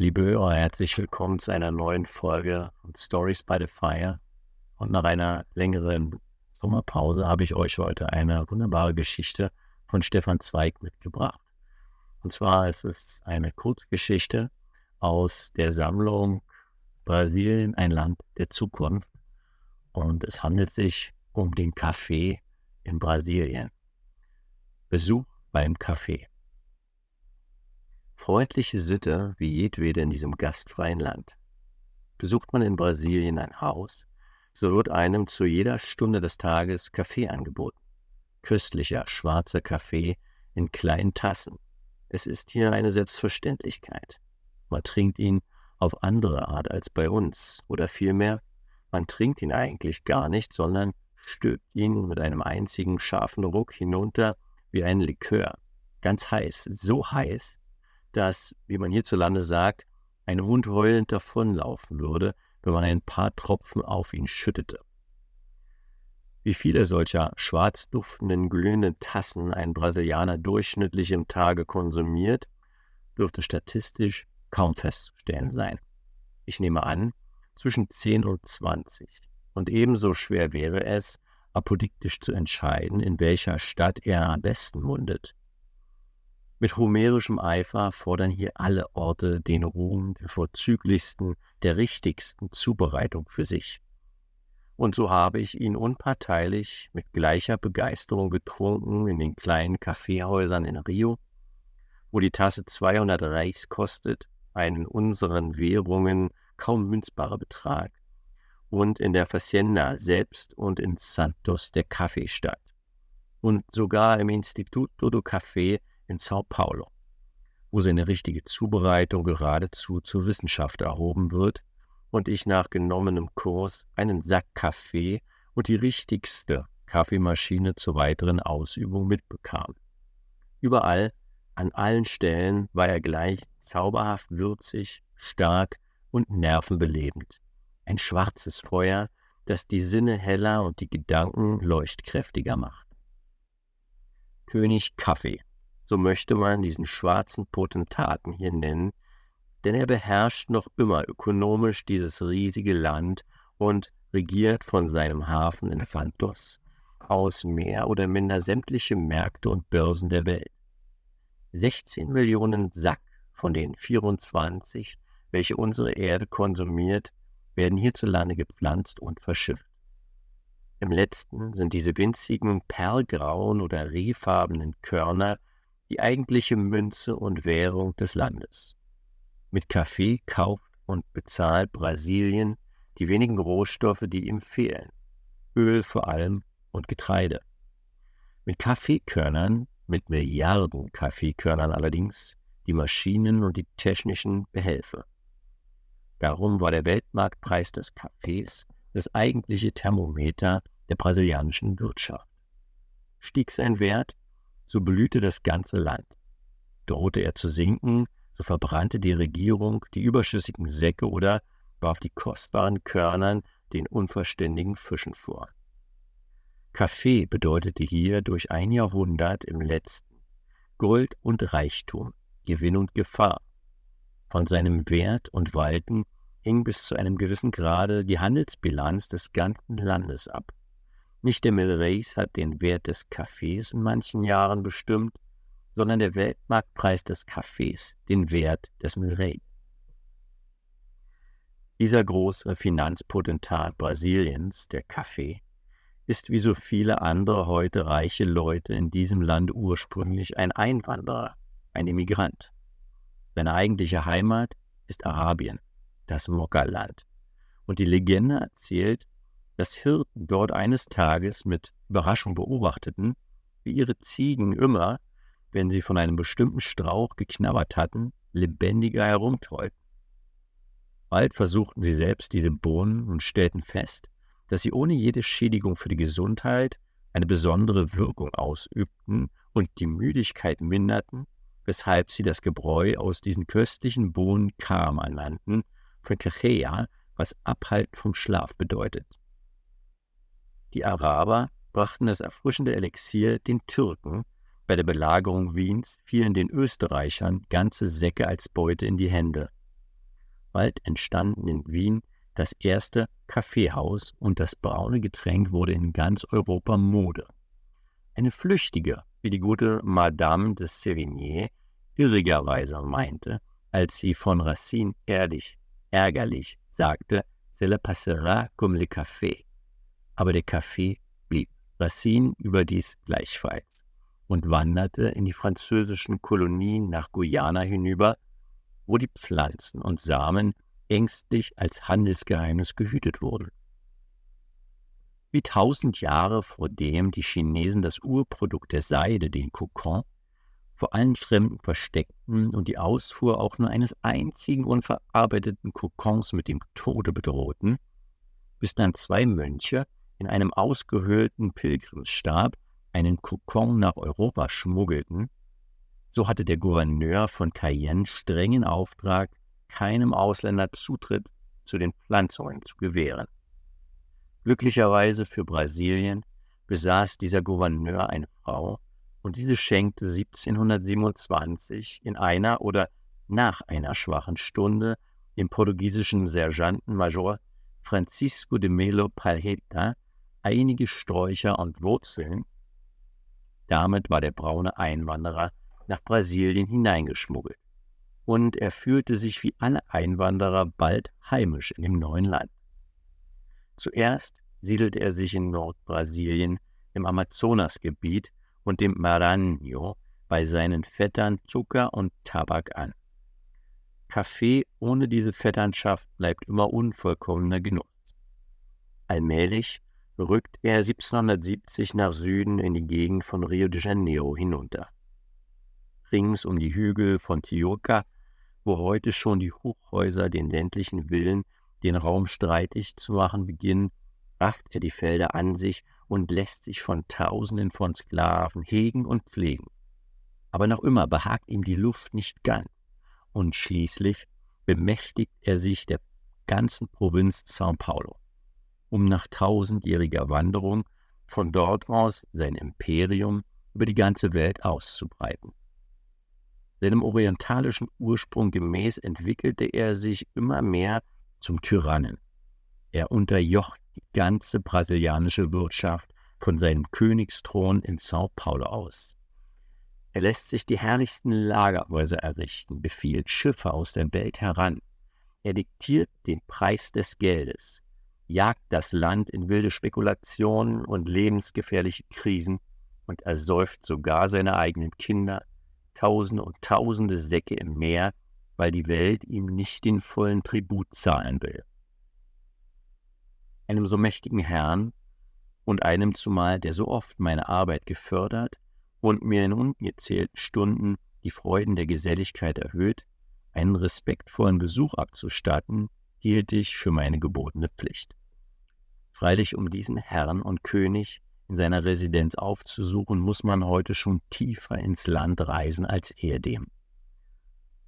Liebe Hörer, herzlich willkommen zu einer neuen Folge Stories by the Fire. Und nach einer längeren Sommerpause habe ich euch heute eine wunderbare Geschichte von Stefan Zweig mitgebracht. Und zwar ist es eine Kurzgeschichte aus der Sammlung Brasilien, ein Land der Zukunft. Und es handelt sich um den Café in Brasilien. Besuch beim Café. Freundliche Sitte wie jedwede in diesem gastfreien Land. Besucht man in Brasilien ein Haus, so wird einem zu jeder Stunde des Tages Kaffee angeboten. Köstlicher, schwarzer Kaffee in kleinen Tassen. Es ist hier eine Selbstverständlichkeit. Man trinkt ihn auf andere Art als bei uns, oder vielmehr, man trinkt ihn eigentlich gar nicht, sondern stülpt ihn mit einem einzigen scharfen Ruck hinunter wie ein Likör. Ganz heiß, so heiß, dass, wie man hierzulande sagt, ein Hund heulend davonlaufen würde, wenn man ein paar Tropfen auf ihn schüttete. Wie viele solcher schwarz duftenden, glühenden Tassen ein Brasilianer durchschnittlich im Tage konsumiert, dürfte statistisch kaum festzustellen sein. Ich nehme an, zwischen 10 und 20. Und ebenso schwer wäre es, apodiktisch zu entscheiden, in welcher Stadt er am besten mundet. Mit homerischem Eifer fordern hier alle Orte den Ruhm der vorzüglichsten, der richtigsten Zubereitung für sich. Und so habe ich ihn unparteilich mit gleicher Begeisterung getrunken in den kleinen Kaffeehäusern in Rio, wo die Tasse 200 Reichs kostet, ein in unseren Währungen kaum münzbarer Betrag, und in der Facienda selbst und in Santos der Kaffeestadt. Und sogar im Instituto do Café in Sao Paulo, wo seine richtige Zubereitung geradezu zur Wissenschaft erhoben wird und ich nach genommenem Kurs einen Sack Kaffee und die richtigste Kaffeemaschine zur weiteren Ausübung mitbekam. Überall, an allen Stellen war er gleich zauberhaft würzig, stark und nervenbelebend. Ein schwarzes Feuer, das die Sinne heller und die Gedanken leuchtkräftiger macht. König Kaffee so möchte man diesen schwarzen Potentaten hier nennen, denn er beherrscht noch immer ökonomisch dieses riesige Land und regiert von seinem Hafen in Santos aus mehr oder minder sämtliche Märkte und Börsen der Welt. 16 Millionen Sack von den 24, welche unsere Erde konsumiert, werden hierzulande gepflanzt und verschifft. Im letzten sind diese winzigen perlgrauen oder rehfarbenen Körner die eigentliche Münze und Währung des Landes. Mit Kaffee kauft und bezahlt Brasilien die wenigen Rohstoffe, die ihm fehlen, Öl vor allem und Getreide. Mit Kaffeekörnern, mit Milliarden Kaffeekörnern allerdings, die Maschinen und die technischen Behelfe. Darum war der Weltmarktpreis des Kaffees das eigentliche Thermometer der brasilianischen Wirtschaft. Stieg sein Wert, so blühte das ganze Land. Drohte er zu sinken, so verbrannte die Regierung die überschüssigen Säcke oder warf die kostbaren Körnern den unverständigen Fischen vor. Kaffee bedeutete hier durch ein Jahrhundert im letzten Gold und Reichtum, Gewinn und Gefahr. Von seinem Wert und Walten hing bis zu einem gewissen Grade die Handelsbilanz des ganzen Landes ab. Nicht der Milreis hat den Wert des Kaffees in manchen Jahren bestimmt, sondern der Weltmarktpreis des Kaffees den Wert des Milrei. Dieser große Finanzpotentat Brasiliens, der Kaffee, ist wie so viele andere heute reiche Leute in diesem Land ursprünglich ein Einwanderer, ein Immigrant. Seine eigentliche Heimat ist Arabien, das Mokka-Land. Und die Legende erzählt, dass Hirten dort eines Tages mit Überraschung beobachteten, wie ihre Ziegen immer, wenn sie von einem bestimmten Strauch geknabbert hatten, lebendiger herumtollten. Bald versuchten sie selbst diese Bohnen und stellten fest, dass sie ohne jede Schädigung für die Gesundheit eine besondere Wirkung ausübten und die Müdigkeit minderten, weshalb sie das Gebräu aus diesen köstlichen Bohnen Karma nannten, für Kachea, was Abhalt vom Schlaf bedeutet. Die Araber brachten das erfrischende Elixier den Türken. Bei der Belagerung Wiens fielen den Österreichern ganze Säcke als Beute in die Hände. Bald entstanden in Wien das erste Kaffeehaus und das braune Getränk wurde in ganz Europa Mode. Eine Flüchtige, wie die gute Madame de Sévigné irrigerweise meinte, als sie von Racine ehrlich, ärgerlich sagte, cela passera comme le café. Aber der Kaffee blieb. Racine überdies gleichfalls und wanderte in die französischen Kolonien nach Guyana hinüber, wo die Pflanzen und Samen ängstlich als Handelsgeheimnis gehütet wurden. Wie tausend Jahre vor dem die Chinesen das Urprodukt der Seide, den Kokon, vor allen Fremden versteckten und die Ausfuhr auch nur eines einzigen unverarbeiteten Kokons mit dem Tode bedrohten, bis dann zwei Mönche in einem ausgehöhlten Pilgrimsstab einen Kokon nach Europa schmuggelten, so hatte der Gouverneur von Cayenne strengen Auftrag, keinem Ausländer Zutritt zu den Pflanzungen zu gewähren. Glücklicherweise für Brasilien besaß dieser Gouverneur eine Frau, und diese schenkte 1727 in einer oder nach einer schwachen Stunde dem portugiesischen Sergeantenmajor Francisco de Melo Palheta einige Sträucher und Wurzeln. Damit war der braune Einwanderer nach Brasilien hineingeschmuggelt. Und er fühlte sich wie alle Einwanderer bald heimisch in dem neuen Land. Zuerst siedelte er sich in Nordbrasilien im Amazonasgebiet und dem Maranhão bei seinen Vettern Zucker und Tabak an. Kaffee ohne diese Vetternschaft bleibt immer unvollkommener Genuss. Allmählich rückt er 1770 nach Süden in die Gegend von Rio de Janeiro hinunter. Rings um die Hügel von Tijuca, wo heute schon die Hochhäuser den ländlichen Villen den Raum streitig zu machen beginnen, rafft er die Felder an sich und lässt sich von Tausenden von Sklaven hegen und pflegen. Aber noch immer behagt ihm die Luft nicht ganz, und schließlich bemächtigt er sich der ganzen Provinz São Paulo, um nach tausendjähriger Wanderung von dort aus sein Imperium über die ganze Welt auszubreiten. Seinem orientalischen Ursprung gemäß entwickelte er sich immer mehr zum Tyrannen. Er unterjocht die ganze brasilianische Wirtschaft von seinem Königsthron in Sao Paulo aus. Er lässt sich die herrlichsten Lagerhäuser errichten, befiehlt Schiffe aus der Welt heran. Er diktiert den Preis des Geldes, jagt das Land in wilde Spekulationen und lebensgefährliche Krisen und ersäuft sogar seine eigenen Kinder, Tausende und Tausende Säcke im Meer, weil die Welt ihm nicht den vollen Tribut zahlen will einem so mächtigen Herrn und einem zumal, der so oft meine Arbeit gefördert und mir in ungezählten Stunden die Freuden der Geselligkeit erhöht, einen respektvollen Besuch abzustatten, hielt ich für meine gebotene Pflicht. Freilich, um diesen Herrn und König in seiner Residenz aufzusuchen, muss man heute schon tiefer ins Land reisen als ehedem.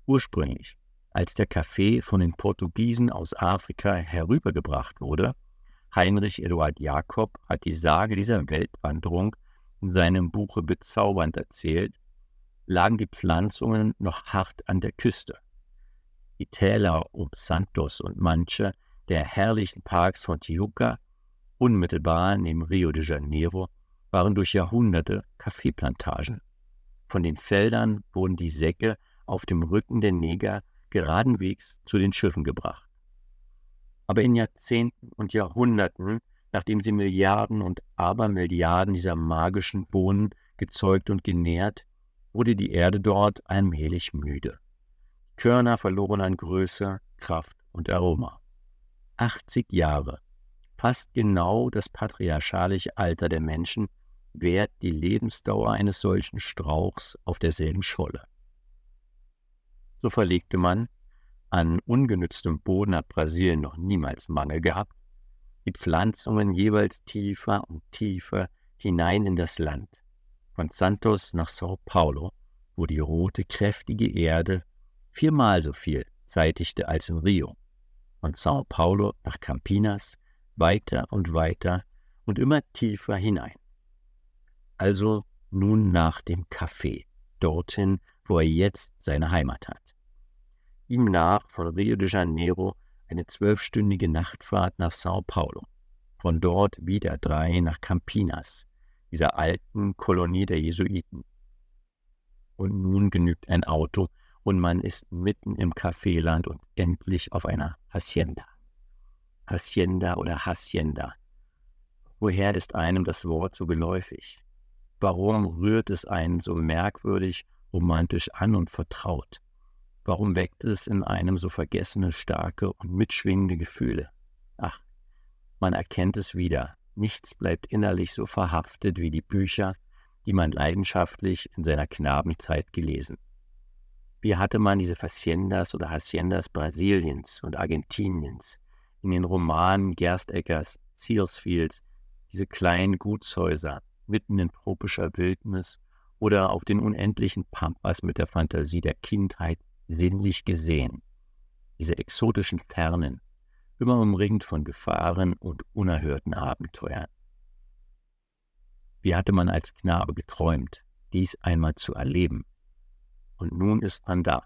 Ursprünglich, als der Kaffee von den Portugiesen aus Afrika herübergebracht wurde, Heinrich Eduard Jakob hat die Sage dieser Weltwanderung in seinem Buche bezaubernd erzählt, lagen die Pflanzungen noch hart an der Küste. Die Täler um Santos und manche der herrlichen Parks von Tijuca, unmittelbar neben Rio de Janeiro, waren durch Jahrhunderte Kaffeeplantagen. Von den Feldern wurden die Säcke auf dem Rücken der Neger geradenwegs zu den Schiffen gebracht aber in Jahrzehnten und Jahrhunderten, nachdem sie Milliarden und Abermilliarden dieser magischen Bohnen gezeugt und genährt, wurde die Erde dort allmählich müde. Körner verloren an Größe, Kraft und Aroma. 80 Jahre, fast genau das patriarchalische Alter der Menschen, währt die Lebensdauer eines solchen Strauchs auf derselben Scholle. So verlegte man, an ungenütztem Boden hat Brasilien noch niemals Mangel gehabt. Die Pflanzungen jeweils tiefer und tiefer hinein in das Land. Von Santos nach Sao Paulo, wo die rote, kräftige Erde viermal so viel zeitigte als in Rio. Von Sao Paulo nach Campinas, weiter und weiter und immer tiefer hinein. Also nun nach dem Kaffee, dorthin, wo er jetzt seine Heimat hat. ihm nach von Rio de Janeiro eine zwölfstündige Nachtfahrt nach Sao Paulo, von dort wieder drei nach Campinas, dieser alten Kolonie der Jesuiten. Und nun genügt ein Auto und man ist mitten im Kaffeeland und endlich auf einer Hacienda. Hacienda oder Hacienda. Woher ist einem das Wort so geläufig? Warum rührt es einen so merkwürdig romantisch an und vertraut? Warum weckt es in einem so vergessene, starke und mitschwingende Gefühle? Ach, man erkennt es wieder. Nichts bleibt innerlich so verhaftet wie die Bücher, die man leidenschaftlich in seiner Knabenzeit gelesen. Wie hatte man diese Haciendas oder Haciendas Brasiliens und Argentiniens in den Romanen Gersteckers, Searsfields, diese kleinen Gutshäuser mitten in tropischer Wildnis oder auf den unendlichen Pampas mit der Fantasie der Kindheit sinnlich gesehen. Diese exotischen Fernen, immer umringt von Gefahren und unerhörten Abenteuern. Wie hatte man als Knabe geträumt, dies einmal zu erleben? Und nun ist man da.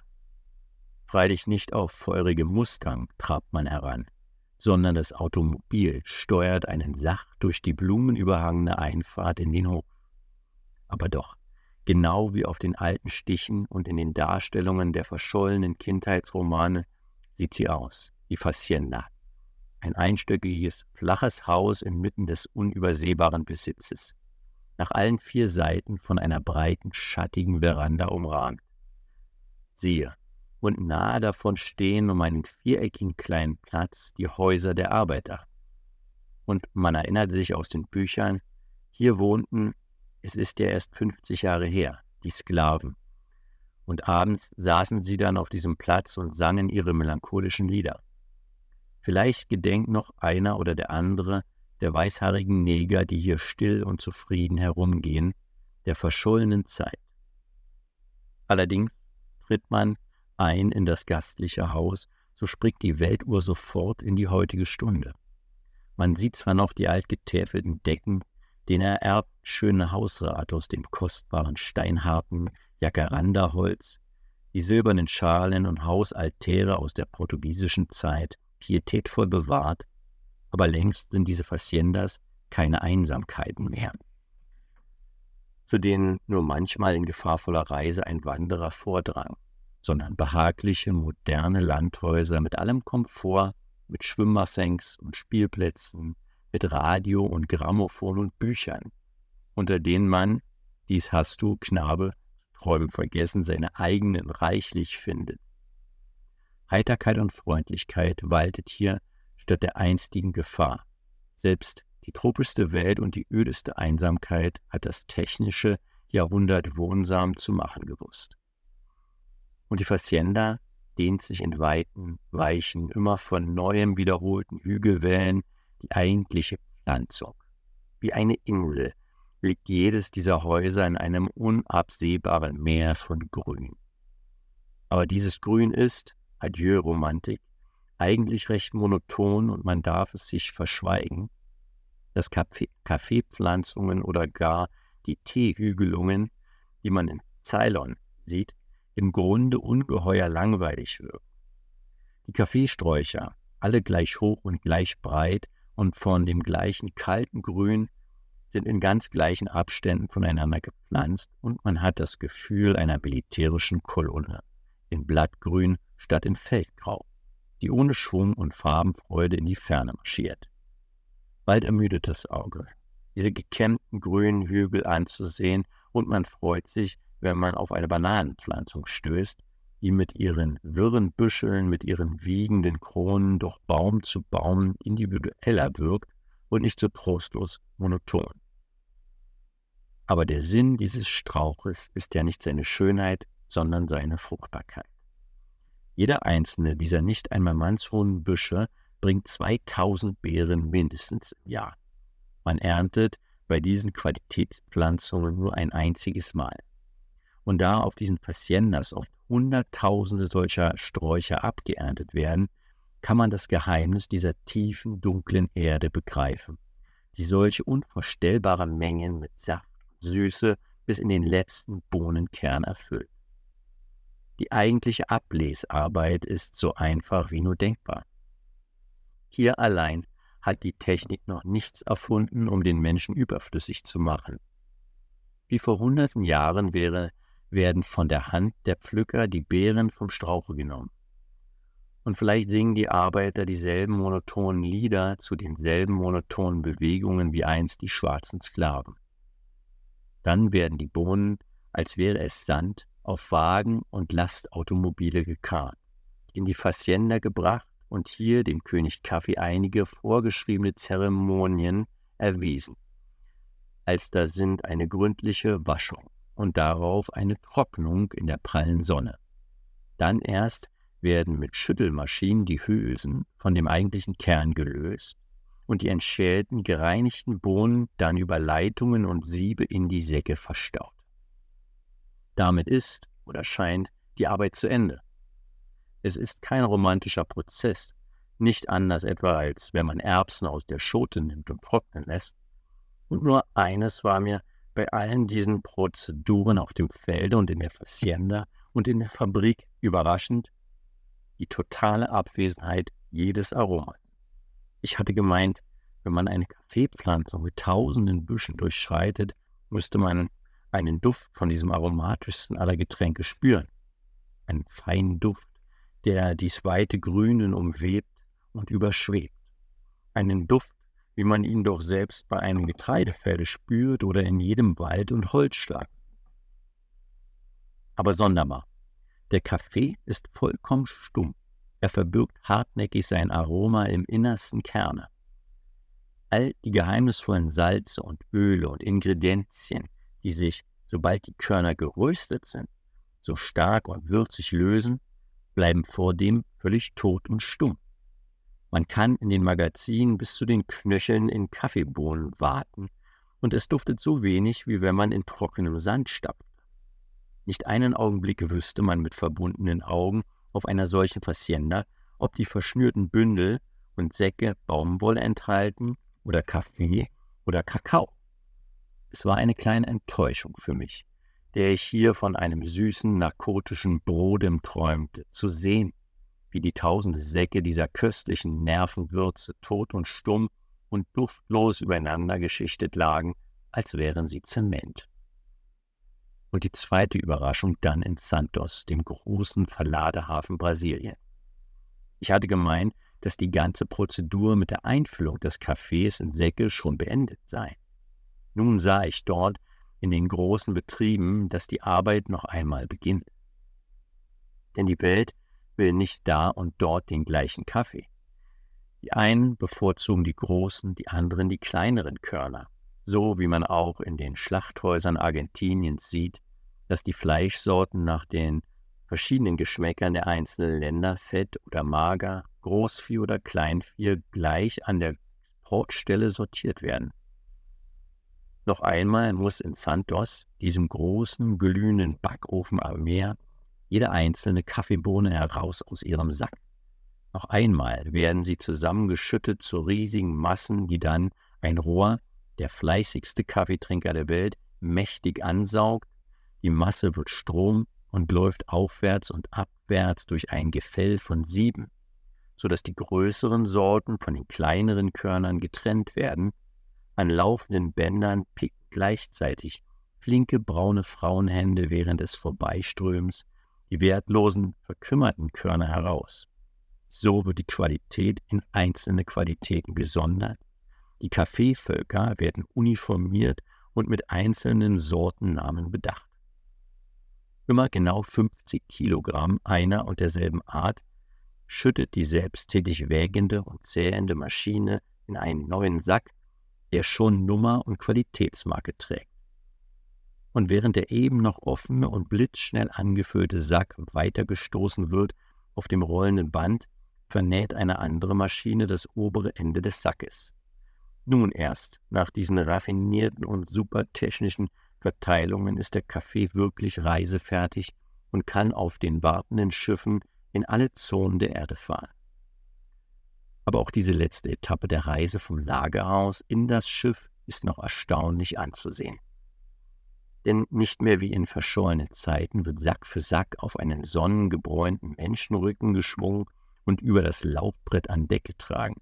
Freilich nicht auf feurige Mustang trabt man heran, sondern das Automobil steuert einen sacht durch die blumenüberhangene Einfahrt in den Hof. Aber doch, genau wie auf den alten Stichen und in den Darstellungen der verschollenen Kindheitsromane, sieht sie aus, die Facienda. Ein einstöckiges, flaches Haus inmitten des unübersehbaren Besitzes, nach allen vier Seiten von einer breiten, schattigen Veranda umrahmt. Siehe, und nahe davon stehen um einen viereckigen kleinen Platz die Häuser der Arbeiter. Und man erinnert sich aus den Büchern, hier wohnten, es ist ja erst 50 Jahre her, die Sklaven. Und abends saßen sie dann auf diesem Platz und sangen ihre melancholischen Lieder. Vielleicht gedenkt noch einer oder der andere der weißhaarigen Neger, die hier still und zufrieden herumgehen, der verschollenen Zeit. Allerdings tritt man ein in das gastliche Haus, so springt die Weltuhr sofort in die heutige Stunde. Man sieht zwar noch die altgetäfelten Decken, den ererbt schöne Hausrat aus dem kostbaren steinharten Jacaranda-Holz, die silbernen Schalen und Hausaltäre aus der portugiesischen Zeit pietätvoll bewahrt, aber längst sind diese Faciendas keine Einsamkeiten mehr, zu denen nur manchmal in gefahrvoller Reise ein Wanderer vordrang sondern behagliche, moderne Landhäuser mit allem Komfort, mit Schwimmbassins und Spielplätzen, mit Radio und Grammophon und Büchern, unter denen man, dies hast du, Knabe, Träumen vergessen, seine eigenen reichlich findet. Heiterkeit und Freundlichkeit waltet hier statt der einstigen Gefahr. Selbst die tropischste Welt und die ödeste Einsamkeit hat das technische Jahrhundert wohnsam zu machen gewusst. Und die Facienda dehnt sich in weiten, weichen, immer von neuem wiederholten Hügelwellen die eigentliche Pflanzung. Wie eine Insel liegt jedes dieser Häuser in einem unabsehbaren Meer von Grün. Aber dieses Grün ist, adieu Romantik, eigentlich recht monoton und man darf es sich verschweigen, dass Kaffeepflanzungen oder gar die Teehügelungen, die man in Ceylon sieht, im Grunde ungeheuer langweilig wirken. Die Kaffeesträucher, alle gleich hoch und gleich breit und von dem gleichen kalten Grün, sind in ganz gleichen Abständen voneinander gepflanzt und man hat das Gefühl einer militärischen Kolonne in Blattgrün statt in Feldgrau, die ohne Schwung und Farbenfreude in die Ferne marschiert. Bald ermüdet das Auge, diese gekämmten grünen Hügel anzusehen und man freut sich, wenn man auf eine Bananenpflanzung stößt, die mit ihren wirren Büscheln, mit ihren wiegenden Kronen doch Baum zu Baum individueller wirkt und nicht so trostlos monoton. Aber der Sinn dieses Strauches ist ja nicht seine Schönheit, sondern seine Fruchtbarkeit. Jeder einzelne dieser nicht einmal mannshohen Büsche bringt 2000 Beeren mindestens im Jahr. Man erntet bei diesen Qualitätspflanzungen nur ein einziges Mal und da auf diesen Haciendas oft Hunderttausende solcher Sträucher abgeerntet werden, kann man das Geheimnis dieser tiefen, dunklen Erde begreifen, die solche unvorstellbare Mengen mit Saft und Süße bis in den letzten Bohnenkern erfüllt. Die eigentliche Ablesarbeit ist so einfach wie nur denkbar. Hier allein hat die Technik noch nichts erfunden, um den Menschen überflüssig zu machen. Wie vor hunderten Jahren wäre, werden von der Hand der Pflücker die Beeren vom Strauche genommen. Und vielleicht singen die Arbeiter dieselben monotonen Lieder zu denselben monotonen Bewegungen wie einst die schwarzen Sklaven. Dann werden die Bohnen, als wäre es Sand, auf Wagen und Lastautomobile gekarrt, in die Facienda gebracht und hier dem König Kaffee einige vorgeschriebene Zeremonien erwiesen. Als da sind eine gründliche Waschung und darauf eine Trocknung in der prallen Sonne. Dann erst werden mit Schüttelmaschinen die Hülsen von dem eigentlichen Kern gelöst und die entschälten, gereinigten Bohnen dann über Leitungen und Siebe in die Säcke verstaut. Damit ist oder scheint die Arbeit zu Ende. Es ist kein romantischer Prozess, nicht anders etwa als wenn man Erbsen aus der Schote nimmt und trocknen lässt. Und nur eines war mir bei allen diesen Prozeduren auf dem Felde und in der Hacienda und in der Fabrik überraschend, die totale Abwesenheit jedes Aromas. Ich hatte gemeint, wenn man eine Kaffeepflanzung mit tausenden Büschen durchschreitet, müsste man einen Duft von diesem aromatischsten aller Getränke spüren. Einen feinen Duft, der dies weite Grünen umwebt und überschwebt. Einen Duft, wie man ihn doch selbst bei einem Getreidefelde spürt oder in jedem Wald und Holzschlag. Aber sonderbar. Der Kaffee ist vollkommen stumm. Er verbirgt hartnäckig sein Aroma im innersten Kerne. All die geheimnisvollen Salze und Öle und Ingredienzien, die sich, sobald die Körner geröstet sind, so stark und würzig lösen, bleiben vordem völlig tot und stumm. Man kann in den Magazinen bis zu den Knöcheln in Kaffeebohnen warten, und es duftet so wenig, wie wenn man in trockenem Sand stapft. Nicht einen Augenblick wüsste man mit verbundenen Augen auf einer solchen Facienda, ob die verschnürten Bündel und Säcke Baumwolle enthalten oder Kaffee oder Kakao. Es war eine kleine Enttäuschung für mich, der ich hier von einem süßen, narkotischen Brodem träumte, zu sehen, wie die tausende Säcke dieser köstlichen Nervenwürze tot und stumm und duftlos übereinander geschichtet lagen, als wären sie Zement. Und die zweite Überraschung dann in Santos, dem großen Verladehafen Brasilien. Ich hatte gemeint, dass die ganze Prozedur mit der Einfüllung des Kaffees in Säcke schon beendet sei. Nun sah ich dort in den großen Betrieben, dass die Arbeit noch einmal beginnt. Denn die Welt will nicht da und dort den gleichen Kaffee. Die einen bevorzugen die großen, die anderen die kleineren Körner, so wie man auch in den Schlachthäusern Argentiniens sieht, dass die Fleischsorten nach den verschiedenen Geschmäckern der einzelnen Länder, fett oder mager, Großvieh oder Kleinvieh, gleich an der Portstelle sortiert werden. Noch einmal muss in Santos, diesem großen, glühenden Backofen am Meer, jede einzelne Kaffeebohne heraus aus ihrem Sack. Noch einmal werden sie zusammengeschüttet zu riesigen Massen, die dann ein Rohr, der fleißigste Kaffeetrinker der Welt, mächtig ansaugt. Die Masse wird Strom und läuft aufwärts und abwärts durch ein Gefäll von sieben, so dass die größeren Sorten von den kleineren Körnern getrennt werden an laufenden Bändern picken gleichzeitig flinke braune Frauenhände während des Vorbeiströms die wertlosen, verkümmerten Körner heraus. So wird die Qualität in einzelne Qualitäten gesondert. Die Kaffeevölker werden uniformiert und mit einzelnen Sortennamen bedacht. Immer genau 50 Kilogramm einer und derselben Art schüttet die selbsttätig wägende und zählende Maschine in einen neuen Sack der schon Nummer und Qualitätsmarke trägt. Und während der eben noch offene und blitzschnell angefüllte Sack weitergestoßen wird auf dem rollenden Band, vernäht eine andere Maschine das obere Ende des Sackes. Nun erst, nach diesen raffinierten und supertechnischen Verteilungen, ist der Kaffee wirklich reisefertig und kann auf den wartenden Schiffen in alle Zonen der Erde fahren. Aber auch diese letzte Etappe der Reise vom Lagerhaus in das Schiff ist noch erstaunlich anzusehen. Denn nicht mehr wie in verschollenen Zeiten wird Sack für Sack auf einen sonnengebräunten Menschenrücken geschwungen und über das Laufbrett an Deck getragen.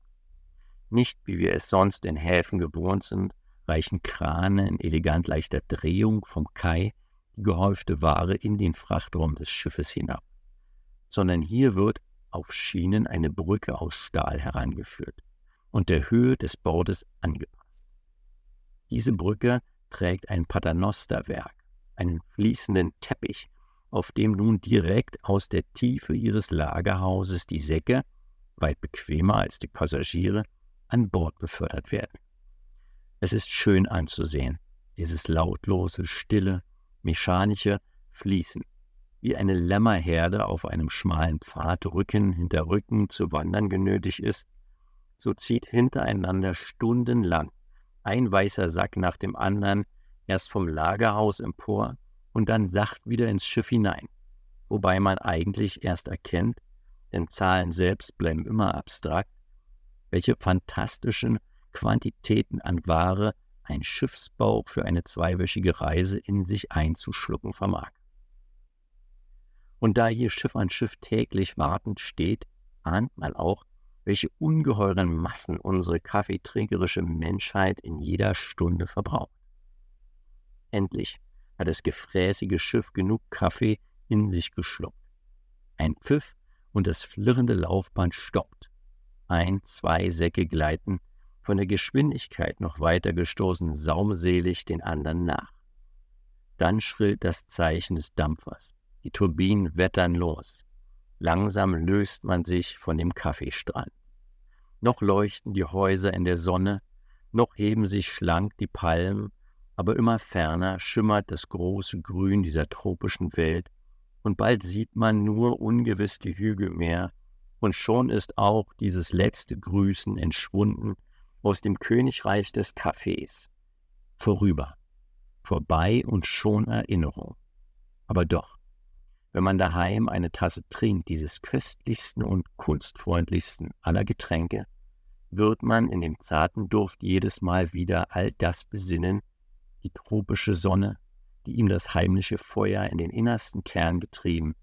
Nicht, wie wir es sonst in Häfen gewohnt sind, reichen Krane in elegant leichter Drehung vom Kai die gehäufte Ware in den Frachtraum des Schiffes hinab, sondern hier wird auf Schienen eine Brücke aus Stahl herangeführt und der Höhe des Bordes angepasst. Diese Brücke trägt ein Paternosterwerk, einen fließenden Teppich, auf dem nun direkt aus der Tiefe ihres Lagerhauses die Säcke, weit bequemer als die Passagiere, an Bord befördert werden. Es ist schön anzusehen, dieses lautlose, stille, mechanische Fließen, wie eine Lämmerherde auf einem schmalen Pfad Rücken hinter Rücken zu wandern genötigt ist, so zieht hintereinander stundenlang ein weißer Sack nach dem anderen erst vom Lagerhaus empor und dann sacht wieder ins Schiff hinein, wobei man eigentlich erst erkennt, denn Zahlen selbst bleiben immer abstrakt, welche fantastischen Quantitäten an Ware ein Schiffsbauch für eine zweiwöchige Reise in sich einzuschlucken vermag. Und da hier Schiff an Schiff täglich wartend steht, ahnt man auch, welche ungeheuren Massen unsere kaffeetrinkerische Menschheit in jeder Stunde verbraucht. Endlich hat das gefräßige Schiff genug Kaffee in sich geschluckt. Ein Pfiff und das flirrende Laufband stoppt. Ein, zwei Säcke gleiten von der Geschwindigkeit noch weiter gestoßen saumselig den anderen nach. Dann schrillt das Zeichen des Dampfers. Die Turbinen wettern los. Langsam löst man sich von dem Kaffeestrand. Noch leuchten die Häuser in der Sonne, noch heben sich schlank die Palmen, aber immer ferner schimmert das große Grün dieser tropischen Welt, und bald sieht man nur ungewiss die Hügel mehr, und schon ist auch dieses letzte Grüßen entschwunden aus dem Königreich des Kaffees. Vorüber, vorbei und schon Erinnerung. Aber doch, wenn man daheim eine Tasse trinkt, dieses köstlichsten und kunstfreundlichsten aller Getränke, wird man in dem zarten Duft jedes Mal wieder all das besinnen, die tropische Sonne, die ihm das heimliche Feuer in den innersten Kern getrieben,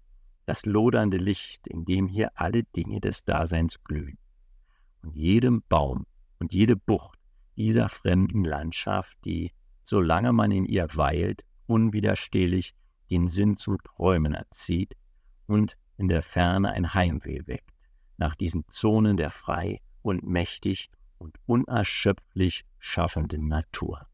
das lodernde Licht, in dem hier alle Dinge des Daseins glühen. Und jedem Baum, und jede Bucht dieser fremden Landschaft, die, solange man in ihr weilt, unwiderstehlich den Sinn zum Träumen erzieht und in der Ferne ein Heimweh weckt, nach diesen Zonen der frei und mächtig und unerschöpflich schaffenden Natur.